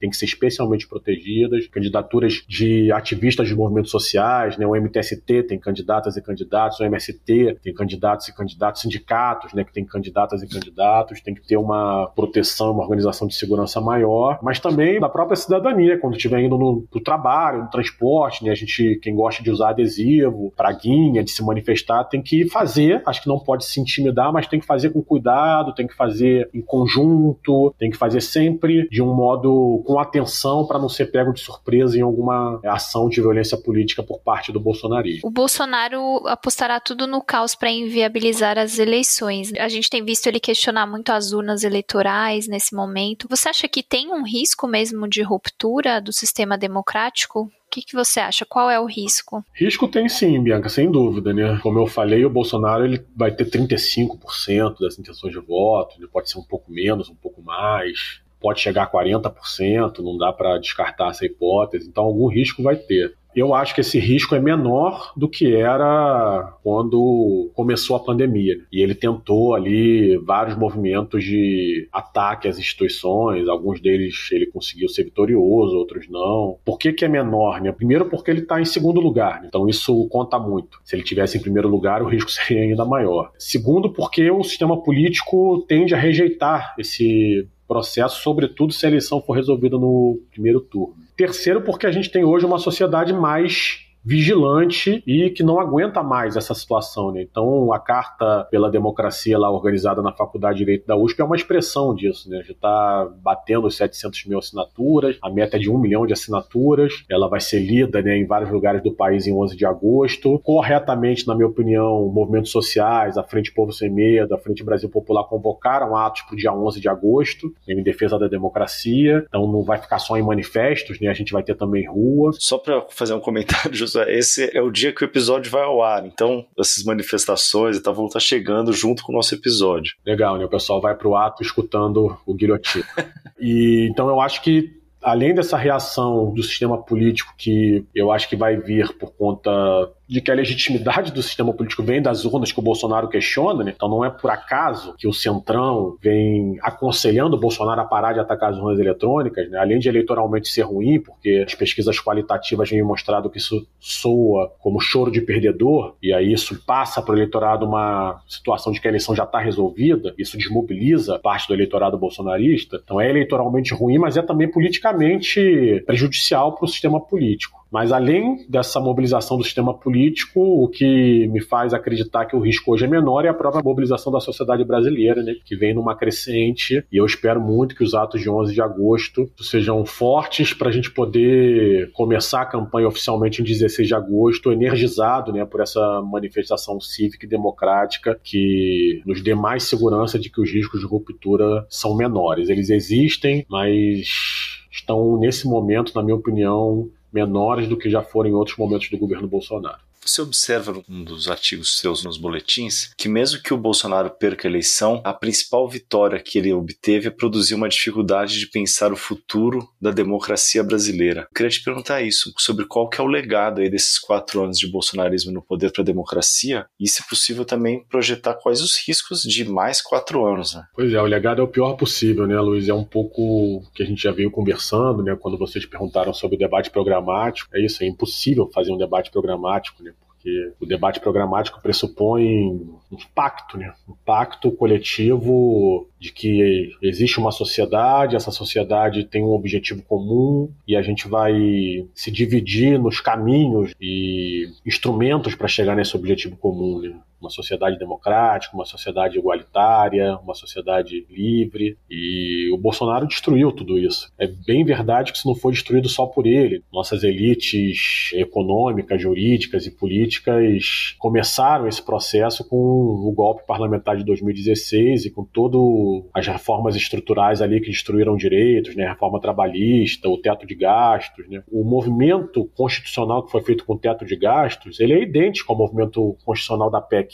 tem que ser especialmente protegidas, candidaturas de ativistas de movimentos sociais, né? O MTST tem candidatas e candidatos, o MST tem candidatos e candidatos, sindicatos, né? Que tem candidatas e candidatos, tem que ter uma proteção, uma organização de segurança maior, mas também da própria cidadania, quando estiver indo no pro trabalho, no transporte, né? A gente, quem gosta de usar adesivo, praguinha, de se manifestar, tem que fazer, acho que não pode se intimidar, mas tem que fazer com cuidado, tem que fazer em conjunto, tem que fazer sempre de um modo com atenção para não ser pego de surpresa em alguma ação de violência política por parte do bolsonarismo. O Bolsonaro apostará tudo no caos para inviabilizar as eleições. A gente tem visto ele questionar muito as urnas eleitorais nesse momento. Você acha que tem um risco mesmo de ruptura do sistema democrático? O que, que, você acha? Qual é o risco? Risco tem sim, Bianca, sem dúvida, né? Como eu falei, o Bolsonaro ele vai ter 35% das intenções de voto, ele pode ser um pouco menos, um pouco mais pode chegar a 40%, não dá para descartar essa hipótese, então algum risco vai ter eu acho que esse risco é menor do que era quando começou a pandemia. E ele tentou ali vários movimentos de ataque às instituições, alguns deles ele conseguiu ser vitorioso, outros não. Por que, que é menor? Né? Primeiro, porque ele está em segundo lugar, então isso conta muito. Se ele tivesse em primeiro lugar, o risco seria ainda maior. Segundo, porque o sistema político tende a rejeitar esse processo, sobretudo se a eleição for resolvida no primeiro turno. Terceiro, porque a gente tem hoje uma sociedade mais vigilante e que não aguenta mais essa situação. Né? Então, a Carta pela Democracia, lá organizada na Faculdade de Direito da USP, é uma expressão disso. Né? Já está batendo os 700 mil assinaturas, a meta é de um milhão de assinaturas, ela vai ser lida né, em vários lugares do país em 11 de agosto. Corretamente, na minha opinião, movimentos sociais, a Frente Povo Sem Medo, a Frente Brasil Popular convocaram atos para o dia 11 de agosto, em defesa da democracia. Então, não vai ficar só em manifestos, né? a gente vai ter também rua. Só para fazer um comentário, José, esse é o dia que o episódio vai ao ar. Então, essas manifestações e tal vão estar chegando junto com o nosso episódio. Legal, né? O pessoal vai pro ato escutando o guilhotina. e então eu acho que além dessa reação do sistema político que eu acho que vai vir por conta de que a legitimidade do sistema político vem das urnas que o Bolsonaro questiona, né? então não é por acaso que o Centrão vem aconselhando o Bolsonaro a parar de atacar as urnas eletrônicas, né? além de eleitoralmente ser ruim, porque as pesquisas qualitativas vêm mostrado que isso soa como choro de perdedor, e aí isso passa para o eleitorado uma situação de que a eleição já está resolvida, isso desmobiliza parte do eleitorado bolsonarista, então é eleitoralmente ruim, mas é também politicamente prejudicial para o sistema político. Mas além dessa mobilização do sistema político, o que me faz acreditar que o risco hoje é menor é a própria mobilização da sociedade brasileira, né, que vem numa crescente. E eu espero muito que os atos de 11 de agosto sejam fortes para a gente poder começar a campanha oficialmente em 16 de agosto, energizado né, por essa manifestação cívica e democrática que nos dê mais segurança de que os riscos de ruptura são menores. Eles existem, mas estão, nesse momento, na minha opinião, menores do que já foram em outros momentos do governo Bolsonaro. Você observa num dos artigos seus nos boletins que, mesmo que o Bolsonaro perca a eleição, a principal vitória que ele obteve é produzir uma dificuldade de pensar o futuro da democracia brasileira. Eu queria te perguntar isso, sobre qual que é o legado aí desses quatro anos de bolsonarismo no poder para a democracia e, se possível, também projetar quais os riscos de mais quatro anos. Né? Pois é, o legado é o pior possível, né, Luiz? É um pouco que a gente já veio conversando, né, quando vocês perguntaram sobre o debate programático. É isso, é impossível fazer um debate programático, né? Porque o debate programático pressupõe um pacto, né? um pacto coletivo de que existe uma sociedade, essa sociedade tem um objetivo comum e a gente vai se dividir nos caminhos e instrumentos para chegar nesse objetivo comum. Né? Uma sociedade democrática, uma sociedade igualitária, uma sociedade livre. E o Bolsonaro destruiu tudo isso. É bem verdade que isso não foi destruído só por ele. Nossas elites econômicas, jurídicas e políticas começaram esse processo com o golpe parlamentar de 2016 e com todo as reformas estruturais ali que destruíram direitos, né, reforma trabalhista, o teto de gastos, né. O movimento constitucional que foi feito com o teto de gastos, ele é idêntico ao movimento constitucional da PEC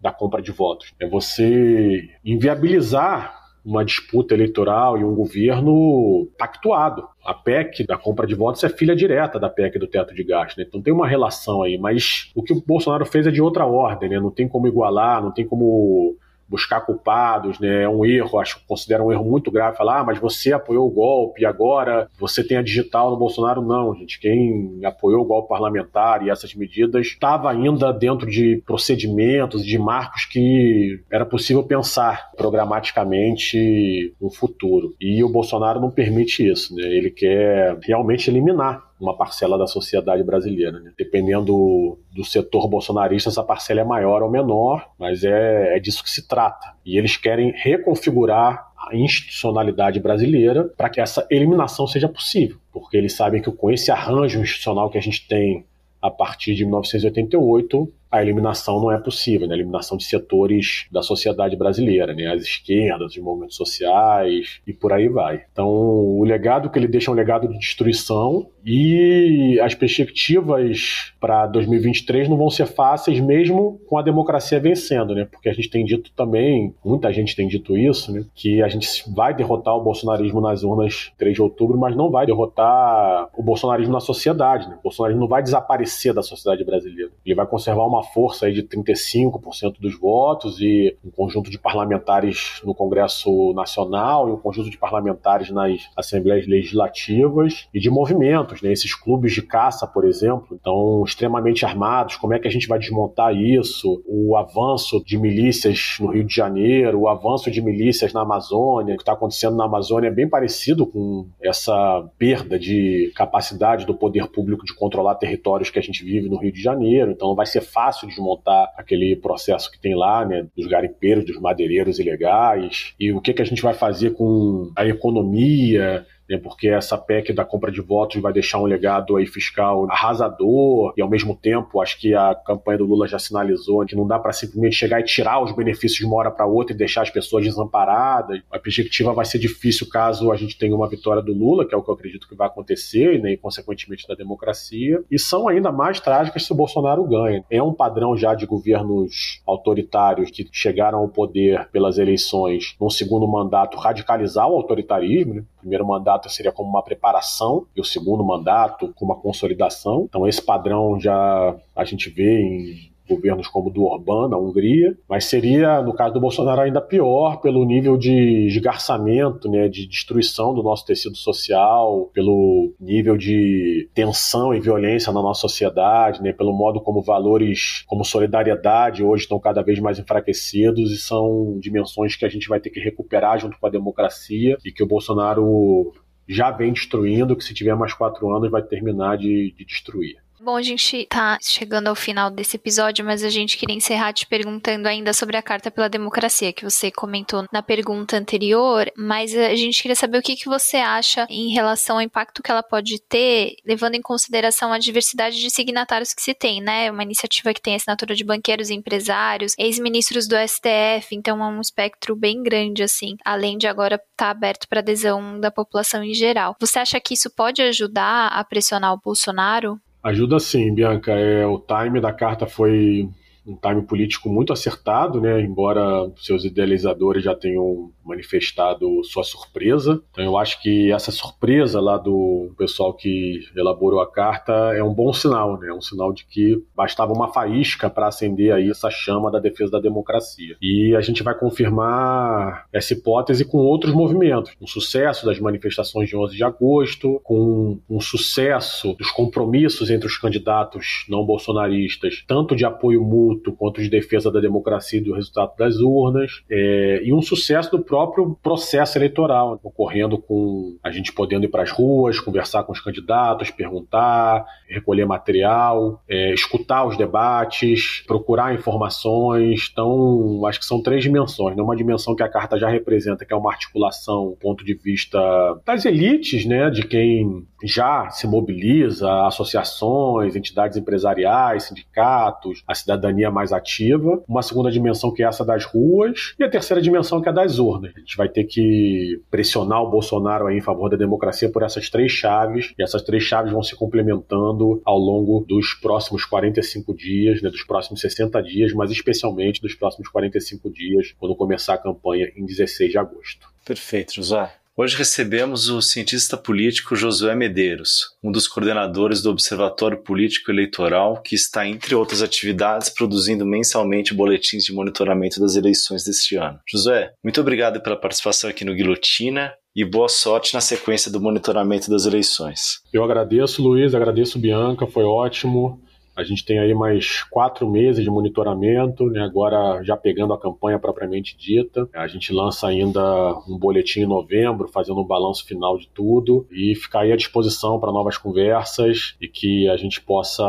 da compra de votos. É você inviabilizar uma disputa eleitoral e um governo pactuado. A PEC da compra de votos é filha direta da PEC do teto de gastos, né? então tem uma relação aí, mas o que o Bolsonaro fez é de outra ordem, né? não tem como igualar, não tem como buscar culpados, né? É um erro, acho que considero um erro muito grave falar, ah, mas você apoiou o golpe e agora você tem a digital no Bolsonaro. Não, gente. Quem apoiou o golpe parlamentar e essas medidas estava ainda dentro de procedimentos, de marcos que era possível pensar programaticamente no futuro. E o Bolsonaro não permite isso, né? Ele quer realmente eliminar uma parcela da sociedade brasileira. Né? Dependendo do setor bolsonarista, essa parcela é maior ou menor, mas é, é disso que se trata. E eles querem reconfigurar a institucionalidade brasileira para que essa eliminação seja possível, porque eles sabem que com esse arranjo institucional que a gente tem a partir de 1988, a eliminação não é possível, né? a eliminação de setores da sociedade brasileira, né? as esquerdas, os movimentos sociais e por aí vai. Então, o legado que ele deixa é um legado de destruição e as perspectivas para 2023 não vão ser fáceis mesmo com a democracia vencendo, né? Porque a gente tem dito também, muita gente tem dito isso, né? Que a gente vai derrotar o bolsonarismo nas urnas 3 de outubro, mas não vai derrotar o bolsonarismo na sociedade, né? O bolsonarismo não vai desaparecer da sociedade brasileira. Ele vai conservar uma força aí de 35% dos votos e um conjunto de parlamentares no Congresso Nacional e um conjunto de parlamentares nas assembleias legislativas e de movimentos, né? Esses clubes de caça, por exemplo, estão extremamente armados. Como é que a gente vai desmontar isso? O avanço de milícias no Rio de Janeiro, o avanço de milícias na Amazônia, o que está acontecendo na Amazônia é bem parecido com essa perda de capacidade do poder público de controlar territórios que a gente vive no Rio de Janeiro. Então não vai ser fácil fácil desmontar aquele processo que tem lá, né, dos garimpeiros, dos madeireiros ilegais, e o que, que a gente vai fazer com a economia, né, porque essa PEC da compra de votos vai deixar um legado aí fiscal arrasador e ao mesmo tempo acho que a campanha do Lula já sinalizou que não dá para simplesmente chegar e tirar os benefícios de uma hora para outra e deixar as pessoas desamparadas. A perspectiva vai ser difícil caso a gente tenha uma vitória do Lula, que é o que eu acredito que vai acontecer, né, e consequentemente da democracia, e são ainda mais trágicas se o Bolsonaro ganha. É um padrão já de governos autoritários que chegaram ao poder pelas eleições num segundo mandato radicalizar o autoritarismo, né? primeiro mandato seria como uma preparação e o segundo mandato como uma consolidação. Então esse padrão já a gente vê em governos como o do Orbán, na Hungria, mas seria, no caso do Bolsonaro, ainda pior pelo nível de esgarçamento, né, de destruição do nosso tecido social, pelo nível de tensão e violência na nossa sociedade, né, pelo modo como valores como solidariedade hoje estão cada vez mais enfraquecidos e são dimensões que a gente vai ter que recuperar junto com a democracia e que o Bolsonaro já vem destruindo, que se tiver mais quatro anos vai terminar de, de destruir. Bom, a gente tá chegando ao final desse episódio, mas a gente queria encerrar te perguntando ainda sobre a Carta pela Democracia, que você comentou na pergunta anterior, mas a gente queria saber o que, que você acha em relação ao impacto que ela pode ter, levando em consideração a diversidade de signatários que se tem, né? Uma iniciativa que tem assinatura de banqueiros e empresários, ex-ministros do STF, então é um espectro bem grande, assim, além de agora estar tá aberto para adesão da população em geral. Você acha que isso pode ajudar a pressionar o Bolsonaro? Ajuda sim, Bianca. É, o time da carta foi um time político muito acertado, né? Embora seus idealizadores já tenham manifestado sua surpresa. Então eu acho que essa surpresa lá do pessoal que elaborou a carta é um bom sinal, né? Um sinal de que bastava uma faísca para acender aí essa chama da defesa da democracia. E a gente vai confirmar essa hipótese com outros movimentos, com o sucesso das manifestações de 11 de agosto, com um sucesso dos compromissos entre os candidatos não bolsonaristas, tanto de apoio mútuo quanto de defesa da democracia e do resultado das urnas, é, e um sucesso do próprio processo eleitoral, ocorrendo com a gente podendo ir para as ruas, conversar com os candidatos, perguntar, recolher material, é, escutar os debates, procurar informações. Então, acho que são três dimensões. Né? Uma dimensão que a carta já representa, que é uma articulação, ponto de vista das elites, né? de quem já se mobiliza, associações, entidades empresariais, sindicatos, a cidadania mais ativa. Uma segunda dimensão que é essa das ruas. E a terceira dimensão que é das urnas? A gente vai ter que pressionar o Bolsonaro em favor da democracia por essas três chaves, e essas três chaves vão se complementando ao longo dos próximos 45 dias, né, dos próximos 60 dias, mas especialmente dos próximos 45 dias, quando começar a campanha em 16 de agosto. Perfeito, José. Hoje recebemos o cientista político Josué Medeiros, um dos coordenadores do Observatório Político Eleitoral, que está, entre outras atividades, produzindo mensalmente boletins de monitoramento das eleições deste ano. Josué, muito obrigado pela participação aqui no Guilhotina e boa sorte na sequência do monitoramento das eleições. Eu agradeço, Luiz, agradeço, Bianca, foi ótimo. A gente tem aí mais quatro meses de monitoramento, né? agora já pegando a campanha propriamente dita. A gente lança ainda um boletim em novembro, fazendo um balanço final de tudo e ficar aí à disposição para novas conversas e que a gente possa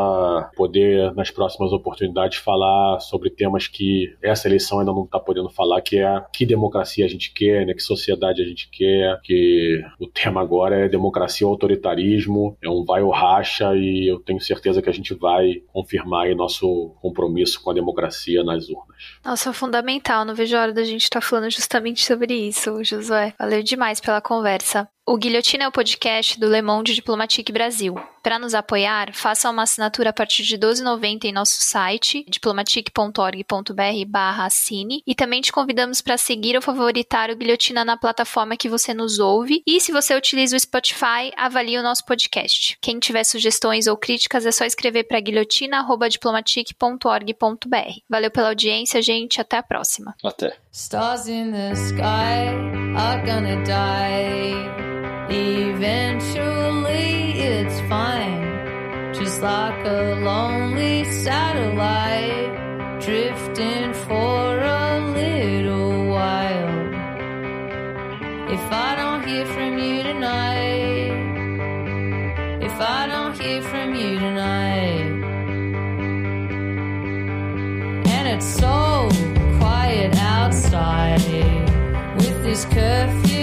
poder, nas próximas oportunidades, falar sobre temas que essa eleição ainda não está podendo falar, que é que democracia a gente quer, né? que sociedade a gente quer, que o tema agora é democracia ou autoritarismo, é um vai ou racha e eu tenho certeza que a gente vai confirmar nosso compromisso com a democracia nas urnas. Nossa, é fundamental. Não vejo a hora da gente estar tá falando justamente sobre isso, Josué. Valeu demais pela conversa. O Guilhotina é o podcast do Le Monde Diplomatique Brasil. Para nos apoiar, faça uma assinatura a partir de R$ 12,90 em nosso site, diplomatique.org.br barra assine, e também te convidamos para seguir ou favoritar o Guilhotina na plataforma que você nos ouve, e se você utiliza o Spotify, avalie o nosso podcast. Quem tiver sugestões ou críticas é só escrever para guilhotina.diplomatique.org.br. Valeu pela audiência, gente, até a próxima. Até. Stars in the sky are gonna die. Eventually it's fine, just like a lonely satellite drifting for a little while. If I don't hear from you tonight, if I don't hear from you tonight, and it's so outside with this curfew